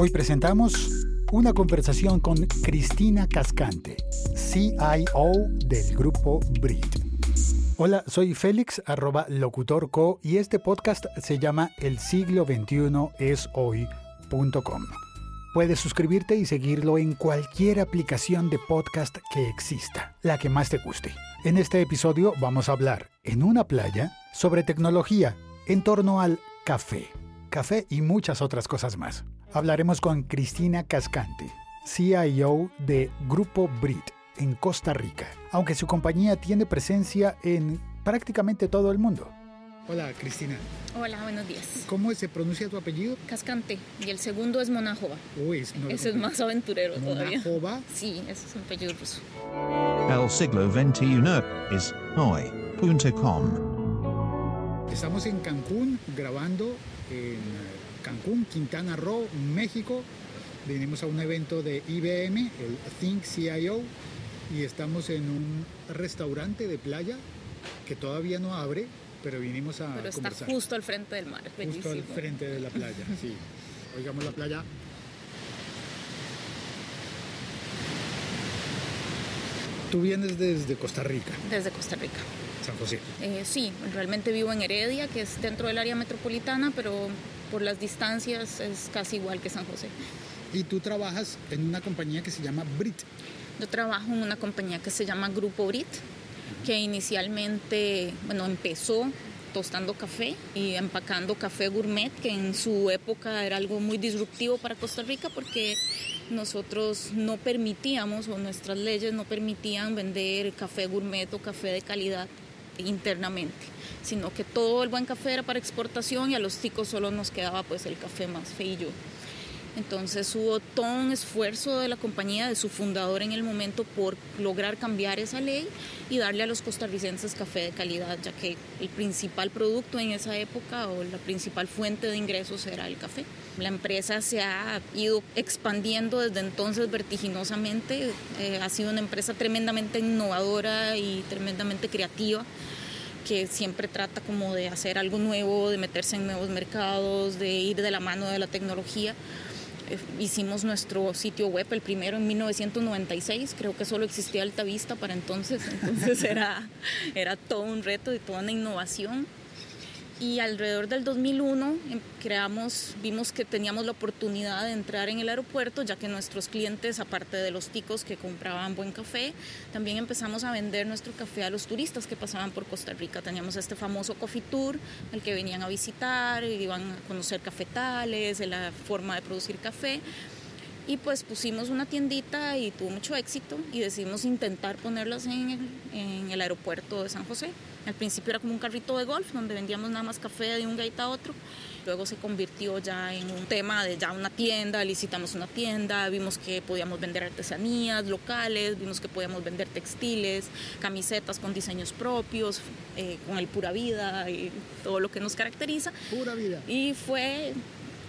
Hoy presentamos una conversación con Cristina Cascante, CIO del grupo Brit. Hola, soy Félix, arroba locutorco, y este podcast se llama El siglo XXI es hoy.com. Puedes suscribirte y seguirlo en cualquier aplicación de podcast que exista, la que más te guste. En este episodio vamos a hablar, en una playa, sobre tecnología en torno al café. Café y muchas otras cosas más. Hablaremos con Cristina Cascante, CIO de Grupo Brit en Costa Rica, aunque su compañía tiene presencia en prácticamente todo el mundo. Hola, Cristina. Hola, buenos días. ¿Cómo se pronuncia tu apellido? Cascante. Y el segundo es Monajova. Uy, no Ese es más aventurero todavía. ¿Monajova? Sí, ese es un apellido ruso. El siglo XXI es hoy.com. Estamos en Cancún grabando en Cancún, Quintana Roo, México. Venimos a un evento de IBM, el Think CIO, y estamos en un restaurante de playa que todavía no abre, pero vinimos a Pero está justo al frente del mar, Justo al frente de la playa, sí. Oigamos la playa. Tú vienes desde Costa Rica. Desde Costa Rica. San José. Eh, sí, realmente vivo en Heredia, que es dentro del área metropolitana, pero por las distancias es casi igual que San José. Y tú trabajas en una compañía que se llama Brit. Yo trabajo en una compañía que se llama Grupo Brit que inicialmente, bueno, empezó tostando café y empacando café gourmet, que en su época era algo muy disruptivo para Costa Rica porque nosotros no permitíamos o nuestras leyes no permitían vender café gourmet o café de calidad internamente, sino que todo el buen café era para exportación y a los ticos solo nos quedaba pues el café más feillo. Entonces hubo todo un esfuerzo de la compañía, de su fundador en el momento, por lograr cambiar esa ley y darle a los costarricenses café de calidad, ya que el principal producto en esa época o la principal fuente de ingresos era el café. La empresa se ha ido expandiendo desde entonces vertiginosamente, eh, ha sido una empresa tremendamente innovadora y tremendamente creativa que siempre trata como de hacer algo nuevo, de meterse en nuevos mercados, de ir de la mano de la tecnología. Eh, hicimos nuestro sitio web, el primero en 1996, creo que solo existía Altavista para entonces, entonces era, era todo un reto y toda una innovación y alrededor del 2001 em, creamos, vimos que teníamos la oportunidad de entrar en el aeropuerto, ya que nuestros clientes, aparte de los ticos que compraban buen café, también empezamos a vender nuestro café a los turistas que pasaban por Costa Rica. Teníamos este famoso Coffee Tour, el que venían a visitar, iban a conocer cafetales, la forma de producir café. Y pues pusimos una tiendita y tuvo mucho éxito y decidimos intentar ponerlas en el, en el aeropuerto de San José. Al principio era como un carrito de golf donde vendíamos nada más café de un gate a otro. Luego se convirtió ya en un tema de ya una tienda, licitamos una tienda, vimos que podíamos vender artesanías locales, vimos que podíamos vender textiles, camisetas con diseños propios, eh, con el pura vida y todo lo que nos caracteriza. Pura vida. Y fue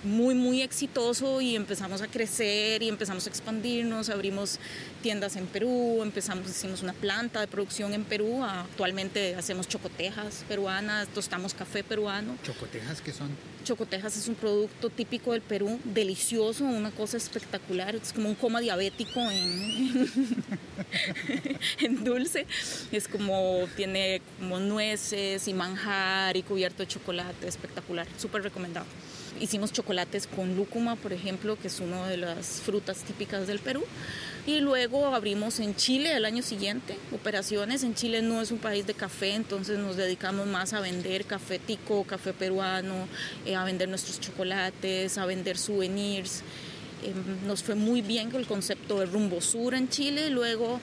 muy, muy exitoso y empezamos a crecer y empezamos a expandirnos, abrimos tiendas en Perú, empezamos, hicimos una planta de producción en Perú, actualmente hacemos chocotejas peruanas, tostamos café peruano. ¿Chocotejas qué son? Chocotejas es un producto típico del Perú, delicioso, una cosa espectacular, es como un coma diabético en, en dulce, es como, tiene como nueces y manjar y cubierto de chocolate, espectacular, súper recomendado. Hicimos chocolates con lúcuma, por ejemplo, que es una de las frutas típicas del Perú. Y luego abrimos en Chile el año siguiente operaciones. En Chile no es un país de café, entonces nos dedicamos más a vender café tico, café peruano, eh, a vender nuestros chocolates, a vender souvenirs. Em, nos fue muy bien con el concepto de Rumbo Sur en Chile. Luego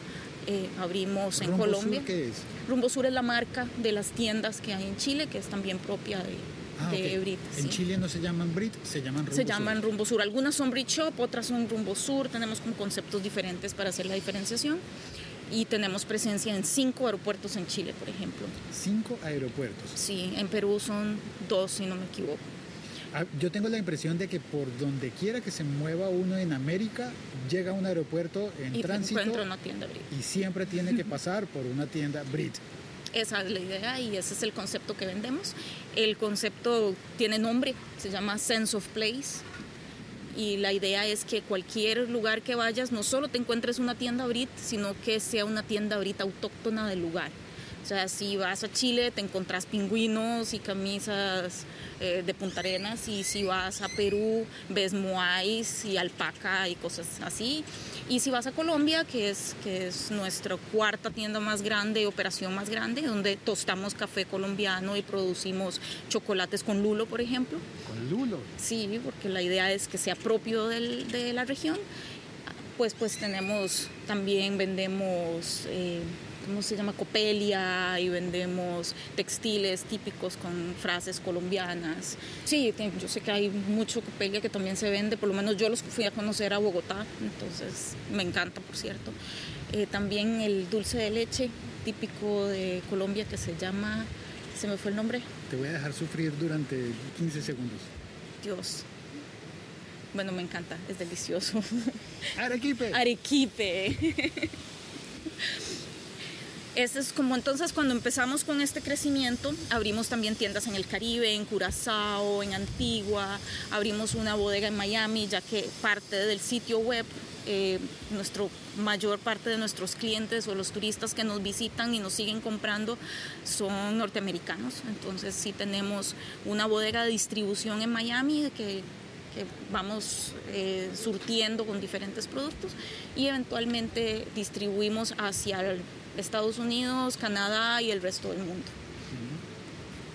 eh, abrimos en Colombia. Sur qué es? Rumbo Sur es la marca de las tiendas que hay en Chile, que es también propia de, Ah, en Chile no se llaman Brit, se llaman Rumbo Se llaman Rumbo Sur. Algunas son Brit Shop, otras son Rumbo Sur. Tenemos como conceptos diferentes para hacer la diferenciación. Y tenemos presencia en cinco aeropuertos en Chile, por ejemplo. ¿Cinco aeropuertos? Sí, en Perú son dos, si no me equivoco. Ah, yo tengo la impresión de que por donde quiera que se mueva uno en América, llega a un aeropuerto en y tránsito. una tienda Brit. Y siempre tiene que pasar por una tienda Brit. Esa es la idea y ese es el concepto que vendemos. El concepto tiene nombre, se llama Sense of Place y la idea es que cualquier lugar que vayas no solo te encuentres una tienda Brit, sino que sea una tienda Brit autóctona del lugar. O sea, si vas a Chile te encontrás pingüinos y camisas eh, de Punta Arenas y si vas a Perú ves moais y alpaca y cosas así. Y si vas a Colombia, que es, que es nuestra cuarta tienda más grande, operación más grande, donde tostamos café colombiano y producimos chocolates con lulo, por ejemplo. ¿Con lulo? Sí, porque la idea es que sea propio del, de la región. Pues, pues tenemos, también vendemos... Eh, ¿cómo se llama? Copelia y vendemos textiles típicos con frases colombianas. Sí, yo sé que hay mucho Copelia que también se vende, por lo menos yo los fui a conocer a Bogotá, entonces me encanta, por cierto. Eh, también el dulce de leche típico de Colombia que se llama, se me fue el nombre. Te voy a dejar sufrir durante 15 segundos. Dios. Bueno, me encanta, es delicioso. Arequipe. Arequipe. Este es como entonces cuando empezamos con este crecimiento, abrimos también tiendas en el Caribe, en Curazao, en Antigua, abrimos una bodega en Miami, ya que parte del sitio web, eh, nuestro mayor parte de nuestros clientes o los turistas que nos visitan y nos siguen comprando son norteamericanos. Entonces sí tenemos una bodega de distribución en Miami que vamos eh, surtiendo con diferentes productos y eventualmente distribuimos hacia el Estados Unidos, Canadá y el resto del mundo.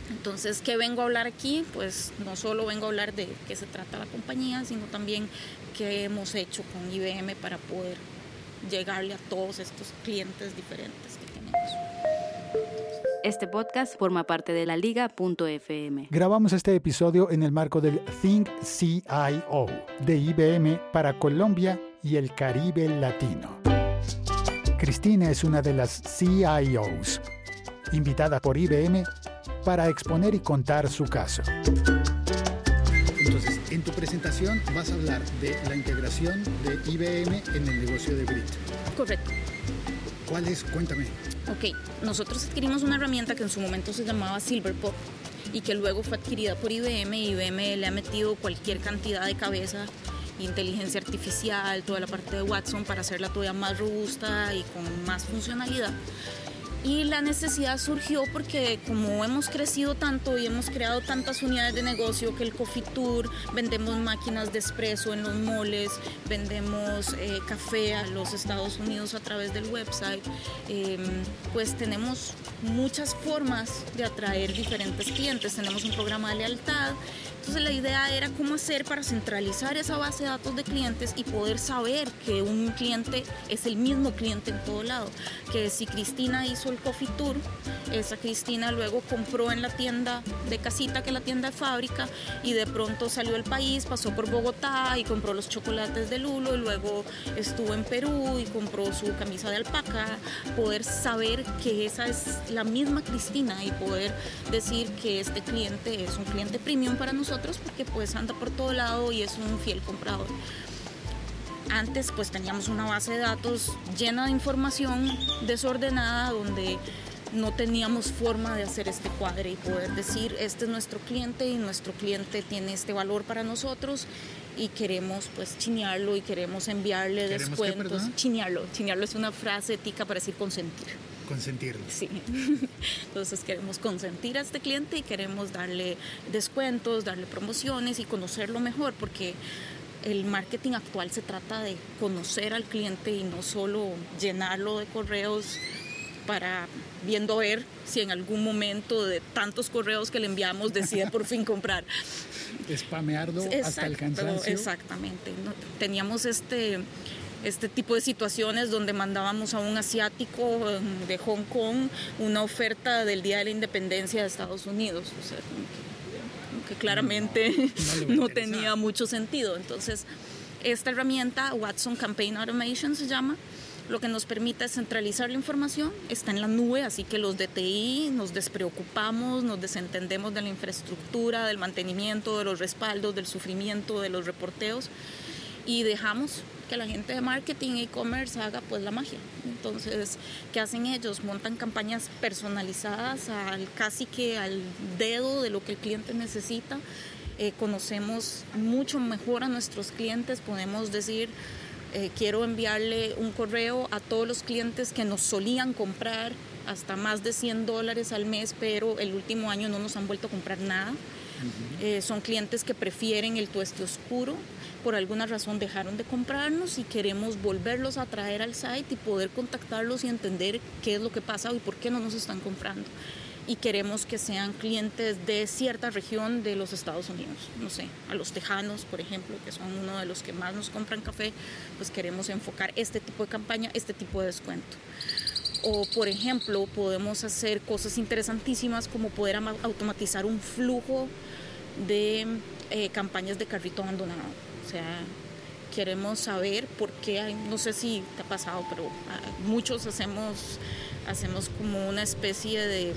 Entonces, ¿qué vengo a hablar aquí? Pues no solo vengo a hablar de qué se trata la compañía, sino también qué hemos hecho con IBM para poder llegarle a todos estos clientes diferentes que tenemos. Este podcast forma parte de la liga.fm. Grabamos este episodio en el marco del Think CIO de IBM para Colombia y el Caribe Latino. Cristina es una de las CIOs, invitada por IBM para exponer y contar su caso. Entonces, en tu presentación vas a hablar de la integración de IBM en el negocio de Brit. Correcto. ¿Cuál es? Cuéntame. Ok, nosotros adquirimos una herramienta que en su momento se llamaba Silverpop y que luego fue adquirida por IBM y IBM le ha metido cualquier cantidad de cabeza inteligencia artificial, toda la parte de Watson para hacerla todavía más robusta y con más funcionalidad. Y la necesidad surgió porque como hemos crecido tanto y hemos creado tantas unidades de negocio que el Coffee Tour, vendemos máquinas de espresso en los moles, vendemos eh, café a los Estados Unidos a través del website, em, pues tenemos muchas formas de atraer diferentes clientes. Tenemos un programa de lealtad entonces la idea era cómo hacer para centralizar esa base de datos de clientes y poder saber que un cliente es el mismo cliente en todo lado. Que si Cristina hizo el Coffee Tour, esa Cristina luego compró en la tienda de casita, que es la tienda de fábrica, y de pronto salió al país, pasó por Bogotá y compró los chocolates de Lulo, y luego estuvo en Perú y compró su camisa de alpaca. Poder saber que esa es la misma Cristina y poder decir que este cliente es un cliente premium para nosotros porque pues anda por todo lado y es un fiel comprador. Antes pues teníamos una base de datos llena de información desordenada donde no teníamos forma de hacer este cuadre y poder decir este es nuestro cliente y nuestro cliente tiene este valor para nosotros y queremos pues chinearlo y queremos enviarle descuentos. chinearlo, chinearlo es una frase tica para decir consentir consentirlo. Sí. Entonces queremos consentir a este cliente y queremos darle descuentos, darle promociones y conocerlo mejor porque el marketing actual se trata de conocer al cliente y no solo llenarlo de correos para viendo ver si en algún momento de tantos correos que le enviamos decide por fin comprar. Spamearlo hasta el cansancio. Exactamente. Teníamos este este tipo de situaciones donde mandábamos a un asiático em, de Hong Kong una oferta del Día de la Independencia de Estados Unidos. O sea, que, claramente no, tenía mucho sentido. Entonces, esta herramienta, Watson Campaign Automation se llama, lo que nos permite es centralizar la información, está en la nube, así que los DTI nos despreocupamos, nos desentendemos de la infraestructura, del mantenimiento, de los respaldos, del sufrimiento, de los reporteos y dejamos que la gente de marketing e e-commerce haga pues la magia. Entonces, ¿qué hacen ellos? Montan campañas personalizadas al casi que al dedo de lo que el cliente necesita eh, conocemos mucho mejor a nuestros clientes, podemos decir, eh, quiero enviarle un correo a todos los clientes que nos solían comprar hasta más de 100 dólares al mes, pero el último año no nos han vuelto a comprar nada. Eh, son clientes que prefieren el tueste oscuro, por alguna razón dejaron de comprarnos y queremos volverlos a traer al site y poder contactarlos y entender qué es lo que pasa y por qué no nos están comprando. Y queremos que sean clientes de cierta región de los Estados Unidos. No sé, a los tejanos, por ejemplo, que son uno de los que más nos compran café, pues queremos enfocar este tipo de campaña, este tipo de descuento. O, por ejemplo, podemos hacer cosas interesantísimas como poder automatizar un flujo de eh, campañas de carrito abandonado. O sea, queremos saber por qué hay, no sé si te ha pasado, pero muchos hacemos, hacemos como una especie de,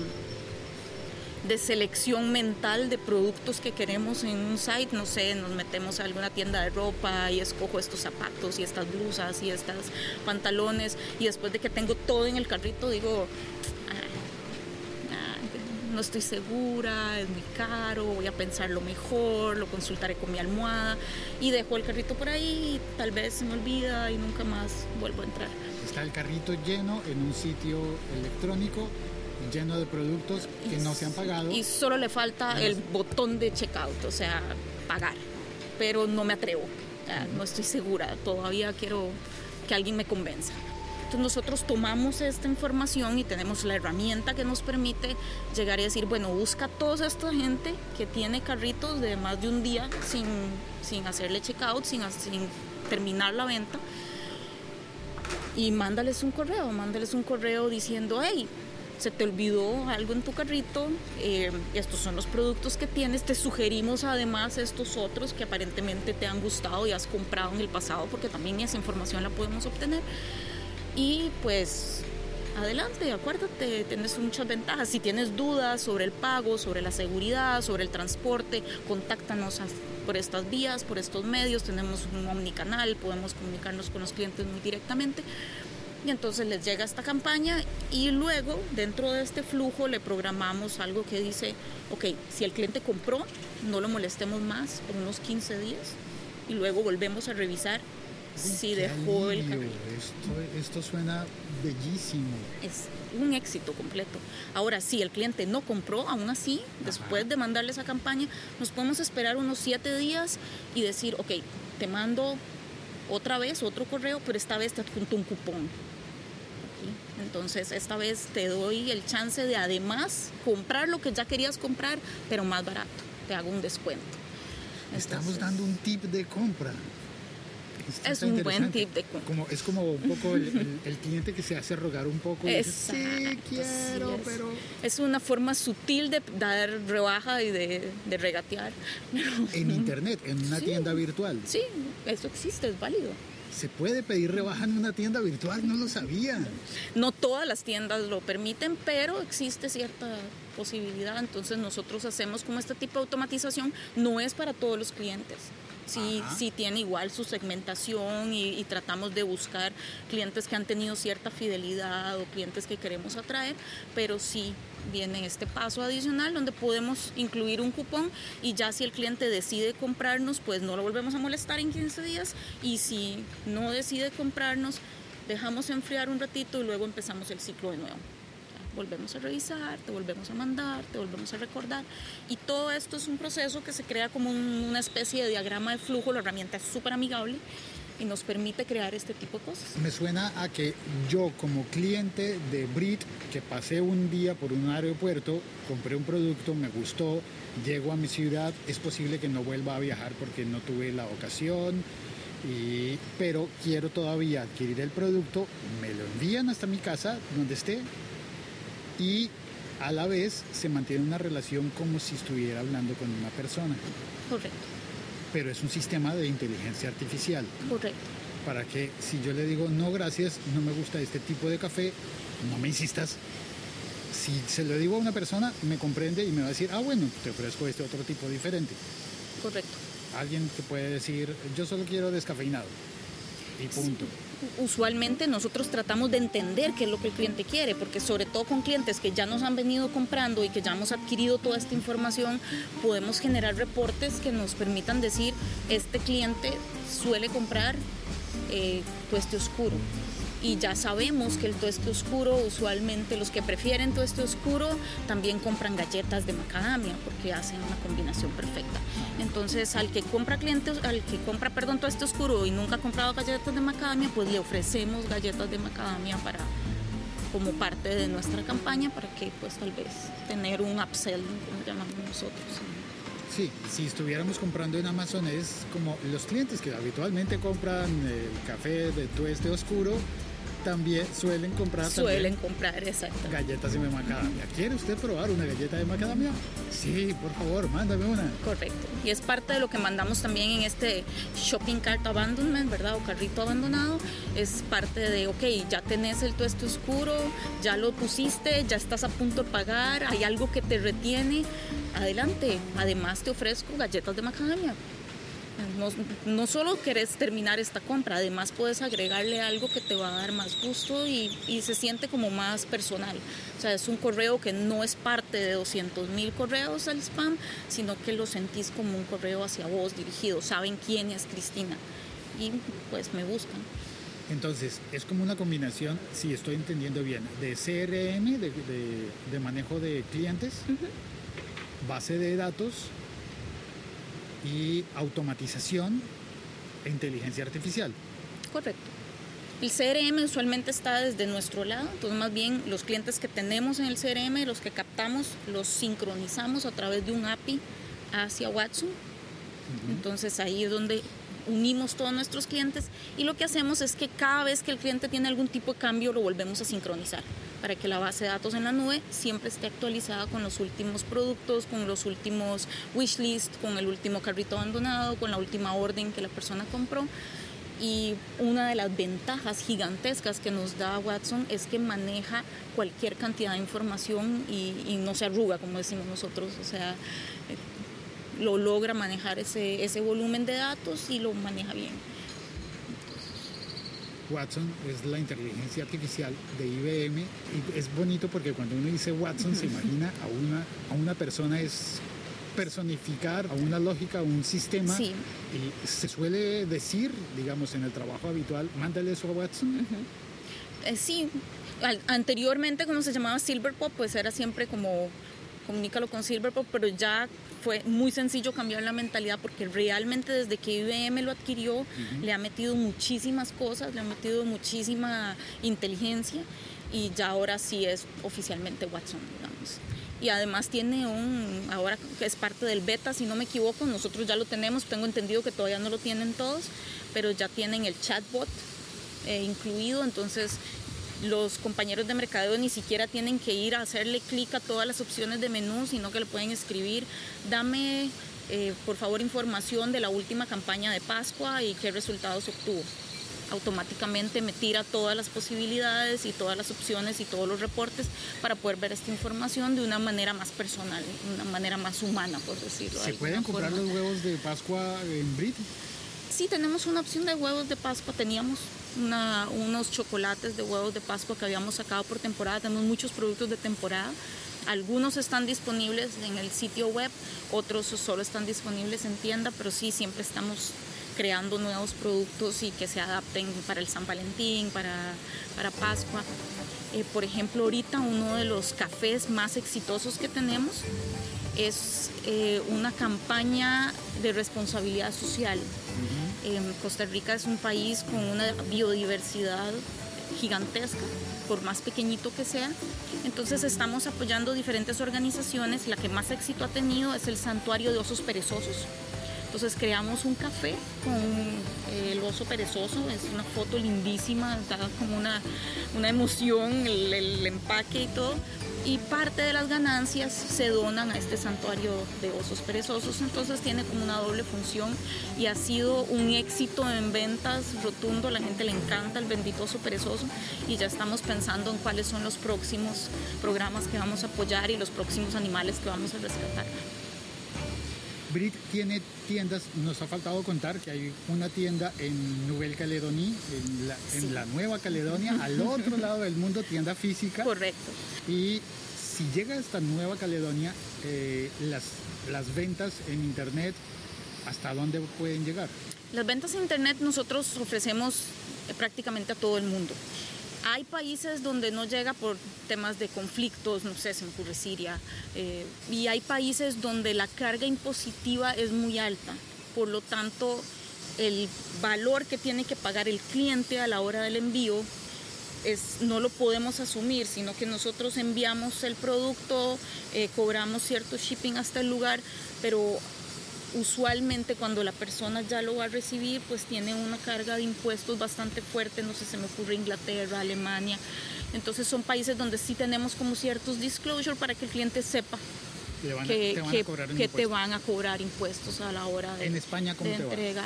de selección mental de productos que queremos en un site, no sé, nos metemos a alguna tienda de ropa y escojo estos zapatos y estas blusas y estas pantalones. Y después de que tengo todo en el carrito digo, no estoy segura, es muy caro, voy a pensarlo mejor, lo consultaré con mi almohada y dejo el carrito por ahí y tal vez se me olvida y nunca más vuelvo a entrar. Está el carrito lleno en un sitio electrónico lleno de productos que no se han pagado. Y solo le falta el botón de checkout, o sea, pagar. Pero no me atrevo, no estoy segura, todavía quiero que alguien me convenza. Entonces nosotros tomamos esta información y tenemos la herramienta que nos permite llegar y decir, bueno, busca a toda esta gente que tiene carritos de más de un día sin, sin hacerle checkout, sin, sin terminar la venta y mándales un correo, mándales un correo diciendo, hey, se te olvidó algo en tu carrito, eh, estos son los productos que tienes, te sugerimos además estos otros que aparentemente te han gustado y has comprado en el pasado, porque también esa información la podemos obtener. Y pues adelante, acuérdate, tienes muchas ventajas. Si tienes dudas sobre el pago, sobre la seguridad, sobre el transporte, contáctanos por estas vías, por estos medios. Tenemos un omnicanal, podemos comunicarnos con los clientes muy directamente. Y entonces les llega esta campaña y luego dentro de este flujo le programamos algo que dice, ok, si el cliente compró, no lo molestemos más por unos 15 días y luego volvemos a revisar sí dejó el Esto, esto suena bellísimo. Es un éxito completo. Ahora, si el cliente no compró, aún así, después de mandarle esa campaña, nos podemos esperar unos siete días y decir, ok, te mando otra vez otro correo, pero esta vez te adjunto un cupón. Entonces, esta vez te doy el chance de además comprar lo que ya querías comprar, pero más barato. Te hago un descuento. Estamos dando un tip de compra es un buen tip de como Es como un poco el, cliente que se hace rogar un poco. Exacto, sí, quiero, es. pero... Es una forma sutil de dar rebaja y de, regatear. En internet, en una tienda virtual. Sí, eso existe, es válido. ¿Se puede pedir rebaja en una tienda virtual? No lo sabía. No todas las tiendas lo permiten, pero existe cierta posibilidad. Entonces nosotros hacemos como este tipo de automatización. No es para todos los clientes sí, sí tiene igual su segmentación y, tratamos de buscar clientes que han tenido cierta fidelidad o clientes que queremos atraer, pero sí viene este paso adicional donde podemos incluir un cupón y ya si el cliente decide comprarnos, pues no lo volvemos a molestar en 15 días y si no decide comprarnos, dejamos enfriar un ratito y luego empezamos el ciclo de nuevo volvemos a revisar, te volvemos a mandar, te volvemos a recordar. Y todo esto es un proceso que se crea como una especie de diagrama de flujo. La herramienta es súper amigable y nos permite crear este tipo de cosas. Me suena a que yo como cliente de Brit, que pasé un día por un aeropuerto, compré un producto, me gustó, llego a mi ciudad, es posible que no vuelva a viajar porque no tuve la ocasión, y, pero quiero todavía adquirir el producto, me lo envían hasta mi casa, donde esté, y a la vez se mantiene una relación como si estuviera hablando con una persona. Correcto. Pero es un sistema de inteligencia artificial. Correcto. Para que si yo le digo, no, gracias, no me gusta este tipo de café, no me insistas. Si se lo digo a una persona, me comprende y me va a decir, ah, bueno, te ofrezco este otro tipo diferente. Correcto. Alguien que puede decir, yo solo quiero descafeinado. y punto. Usualmente nosotros tratamos de entender qué es lo que el cliente quiere, porque sobre todo con clientes que ya nos han venido comprando y que ya hemos adquirido toda esta información, podemos generar reportes que nos permitan decir, este cliente suele comprar eh, tueste oscuro y ya sabemos que el tueste oscuro, usualmente los que prefieren tueste oscuro también compran galletas de macadamia porque hacen una combinación perfecta. Entonces, al que compra clientes, al que compra, perdón, tueste oscuro y nunca ha comprado galletas de macadamia, pues le ofrecemos galletas de macadamia para como parte de nuestra campaña para que pues tal vez tener un upsell, como llamamos nosotros. Sí, si estuviéramos comprando en Amazon es como los clientes que habitualmente compran el café de tueste oscuro, también suelen comprar suelen comprar exacto. galletas de macadamia. Quiere usted probar una galleta de macadamia sí por favor mándame una. Correcto. Y es parte de lo que mandamos también en este shopping cart abandonment verdad o carrito abandonado. Es parte de ok ya tenés el tueste oscuro ya lo pusiste ya estás a punto de pagar hay algo que te retiene. Adelante. Además te ofrezco galletas de macadamia no, no, solo querés terminar esta compra, además puedes agregarle algo que te va a dar más gusto y, y, se siente como más personal. O sea, es un correo que no es parte de 200 mil correos al spam, sino que lo sentís como un correo hacia vos dirigido. Saben quién es Cristina y pues me buscan. Entonces, es como una combinación, si estoy entendiendo bien, de CRM, de, de, de manejo de clientes, uh -huh. base de datos y automatización e inteligencia artificial. Correcto. El CRM usualmente está desde nuestro lado, entonces más bien los clientes que tenemos en el CRM, los que captamos, los sincronizamos a través de un API hacia Watson. Uh -huh. Entonces ahí es donde unimos todos nuestros clientes y lo que hacemos es que cada vez que el cliente tiene algún tipo de cambio lo volvemos a sincronizar para que la base de datos en la nube siempre esté actualizada con los últimos productos, con los últimos wishlist, con el último carrito abandonado, con la última orden que la persona compró. Y una de las ventajas gigantescas que nos da Watson es que maneja cualquier cantidad de información y, y no se arruga, como decimos nosotros. O sea, lo logra manejar ese, ese volumen de datos y lo maneja bien. Watson es la inteligencia artificial de IBM y es bonito porque cuando uno dice Watson se imagina a una, a una persona es personificar a una lógica, a un sistema sí. y se suele decir, digamos, en el trabajo habitual, mándale eso a Watson. Uh -huh. eh, sí, Al, anteriormente como se llamaba Silverpop, pues era siempre como comunícalo con Silverpop, pero ya fue muy sencillo cambiar la mentalidad porque realmente desde que IBM lo adquirió uh -huh. le ha metido muchísimas cosas, le ha metido muchísima inteligencia y ya ahora sí es oficialmente Watson, digamos. Y además tiene un, ahora que es parte del beta, si no me equivoco, nosotros ya lo tenemos, tengo entendido que todavía no lo tienen todos, pero ya tienen el chatbot eh, incluido, entonces los compañeros de mercadeo ni siquiera tienen que ir a hacerle clic a todas las opciones de menú, sino que le pueden escribir, dame eh, por favor información de la última campaña de Pascua y qué resultados obtuvo. Automáticamente me tira todas las posibilidades y todas las opciones y todos los reportes para poder ver esta información de una manera más personal, de una manera más humana, por decirlo. ¿Se pueden comprar forma. los huevos de Pascua en Brit? Sí, tenemos una opción de huevos de Pascua, teníamos una, unos chocolates de huevos de Pascua que habíamos sacado por temporada. Tenemos muchos productos de temporada. Algunos están disponibles en el sitio web, otros solo están disponibles en tienda, pero sí, siempre estamos creando nuevos productos y que se adapten para el San Valentín, para, para Pascua. Eh, por ejemplo, ahorita uno de los cafés más exitosos que tenemos es eh, una campaña de responsabilidad social. Eh, Costa Rica es un país con una biodiversidad gigantesca, por más pequeñito que sea. Entonces estamos apoyando diferentes organizaciones. La que más éxito ha tenido es el Santuario de Osos Perezosos. Entonces creamos un café con eh, el oso perezoso, es una foto lindísima, da como una, una emoción el, el empaque y todo y parte de las ganancias se donan a este santuario de osos perezosos, entonces tiene como una doble función y ha sido un éxito en ventas rotundo, a la gente le encanta el bendito oso perezoso y ya estamos pensando en cuáles son los próximos programas que vamos a apoyar y los próximos animales que vamos a rescatar. Brit tiene tiendas, nos ha faltado contar que hay una tienda en Nouvelle Calédonie, en la, en la Nueva Caledonia, al otro lado del mundo, tienda física. Correcto. Y si llega a esta Nueva Caledonia, eh, las, las ventas en Internet, ¿hasta dónde pueden llegar? Las ventas en Internet nosotros ofrecemos eh, prácticamente a todo el mundo. Hay países donde no llega por temas de conflictos, no sé, se me Siria, eh, y hay países donde la carga impositiva es muy alta. Por lo tanto, el valor que tiene que pagar el cliente a la hora del envío es, no lo podemos asumir, sino que nosotros enviamos el producto, eh, cobramos cierto shipping hasta el lugar, pero usualmente cuando la persona ya lo va a recibir, pues tiene una carga de impuestos bastante fuerte, no sé, se me ocurre Inglaterra, Alemania. Entonces son países donde sí tenemos como ciertos disclosure para que el cliente sepa a- que, te que- que te van a cobrar impuestos a la hora de, En España, ¿cómo de te va? entrega.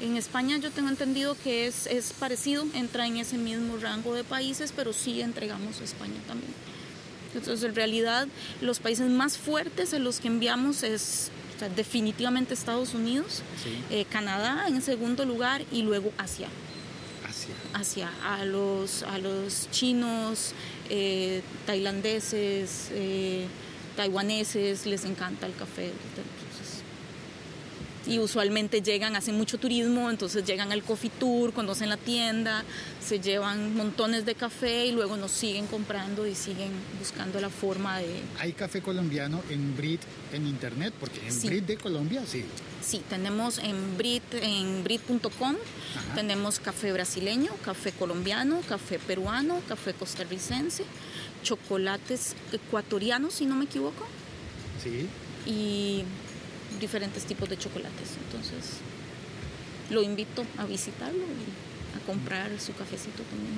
En España yo tengo entendido que es, es parecido, entra en ese mismo rango de países, pero sí entregamos a España también. Entonces, en realidad, los países más fuertes a los que enviamos es o sea, definitivamente Estados Unidos, Sí. eh, Canadá en segundo lugar y luego Asia. Asia. Asia, a los, a los chinos, eh, tailandeses, eh, taiwaneses, les encanta el café. Y usualmente llegan, hacen mucho turismo, entonces llegan al coffee tour, conocen la tienda, se llevan montones de café y luego nos siguen comprando y siguen buscando la forma de... ¿Hay café colombiano en Brit en internet? Porque en Sí. Brit de Colombia, sí. Sí, tenemos en Brit, en Brit.com, tenemos café brasileño, café colombiano, café peruano, café costarricense, chocolates ecuatorianos, si no me equivoco, Sí. y diferentes tipos de chocolates. Entonces, lo invito a visitarlo y a comprar su cafecito también.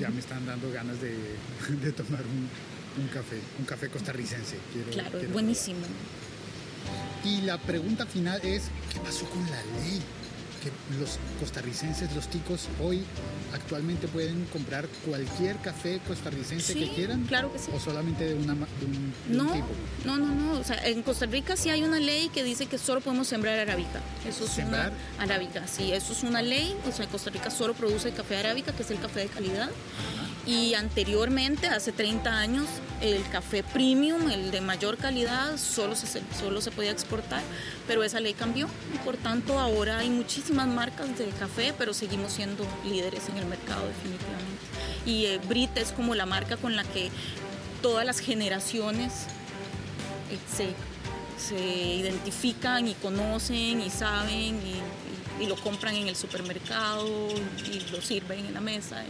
Ya me están dando ganas de, de tomar un, un café, un café costarricense. Quiero- Claro, es buenísimo. probar. Y la pregunta final es, ¿qué pasó con la ley? Que los costarricenses, los ticos, hoy actualmente pueden comprar cualquier café costarricense Sí, que quieran. claro que sí. O solamente de, una, de un, de un No, tipo. no, no, no. O sea, en Costa Rica sí hay una ley que dice que solo podemos sembrar arábica. Eso es ¿Sembrar? una arábica, sí, eso es una ley. O sea, Costa Rica solo produce café arábica, que es el café de calidad. Y anteriormente, hace 30 años, el café premium, el de mayor calidad, solo se, solo se podía exportar, pero esa ley cambió. Por tanto, ahora hay muchísimas marcas de café, pero seguimos siendo líderes en el mercado definitivamente. Y eh, Brit es como la marca con la que todas las generaciones eh, se, se identifican y conocen y saben y, lo compran en el supermercado y lo sirven en la mesa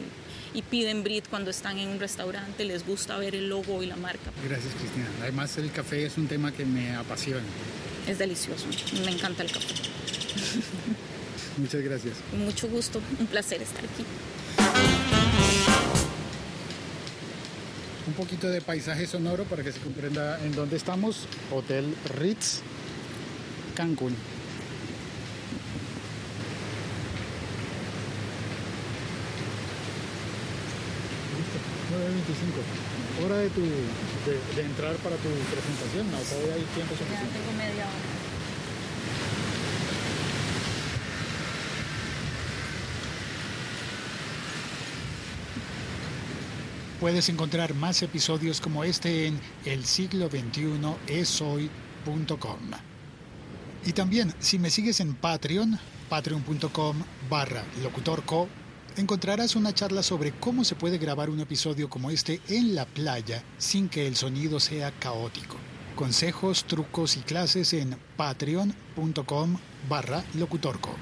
y piden Brit cuando están en un restaurante, les gusta ver el logo y la marca. Gracias, Cristina. Además, el café es un tema que me apasiona. Es delicioso, me encanta el café. Muchas gracias. Mucho gusto, un placer estar aquí. Un poquito de paisaje sonoro para que se comprenda en dónde estamos. Hotel Ritz, Cancún. 9.25. Hora de, tu, de, de entrar para tu presentación. No, todavía hay tiempo suficiente. tengo media hora. Puedes encontrar más episodios como este en el siglo 21 esoy.com. Y también, si me sigues en Patreon, patreon.com barra locutorco, encontrarás una charla sobre cómo se puede grabar un episodio como este en la playa sin que el sonido sea caótico. Consejos, trucos y clases en patreon.com barra locutorco.